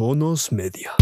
Sonos Media.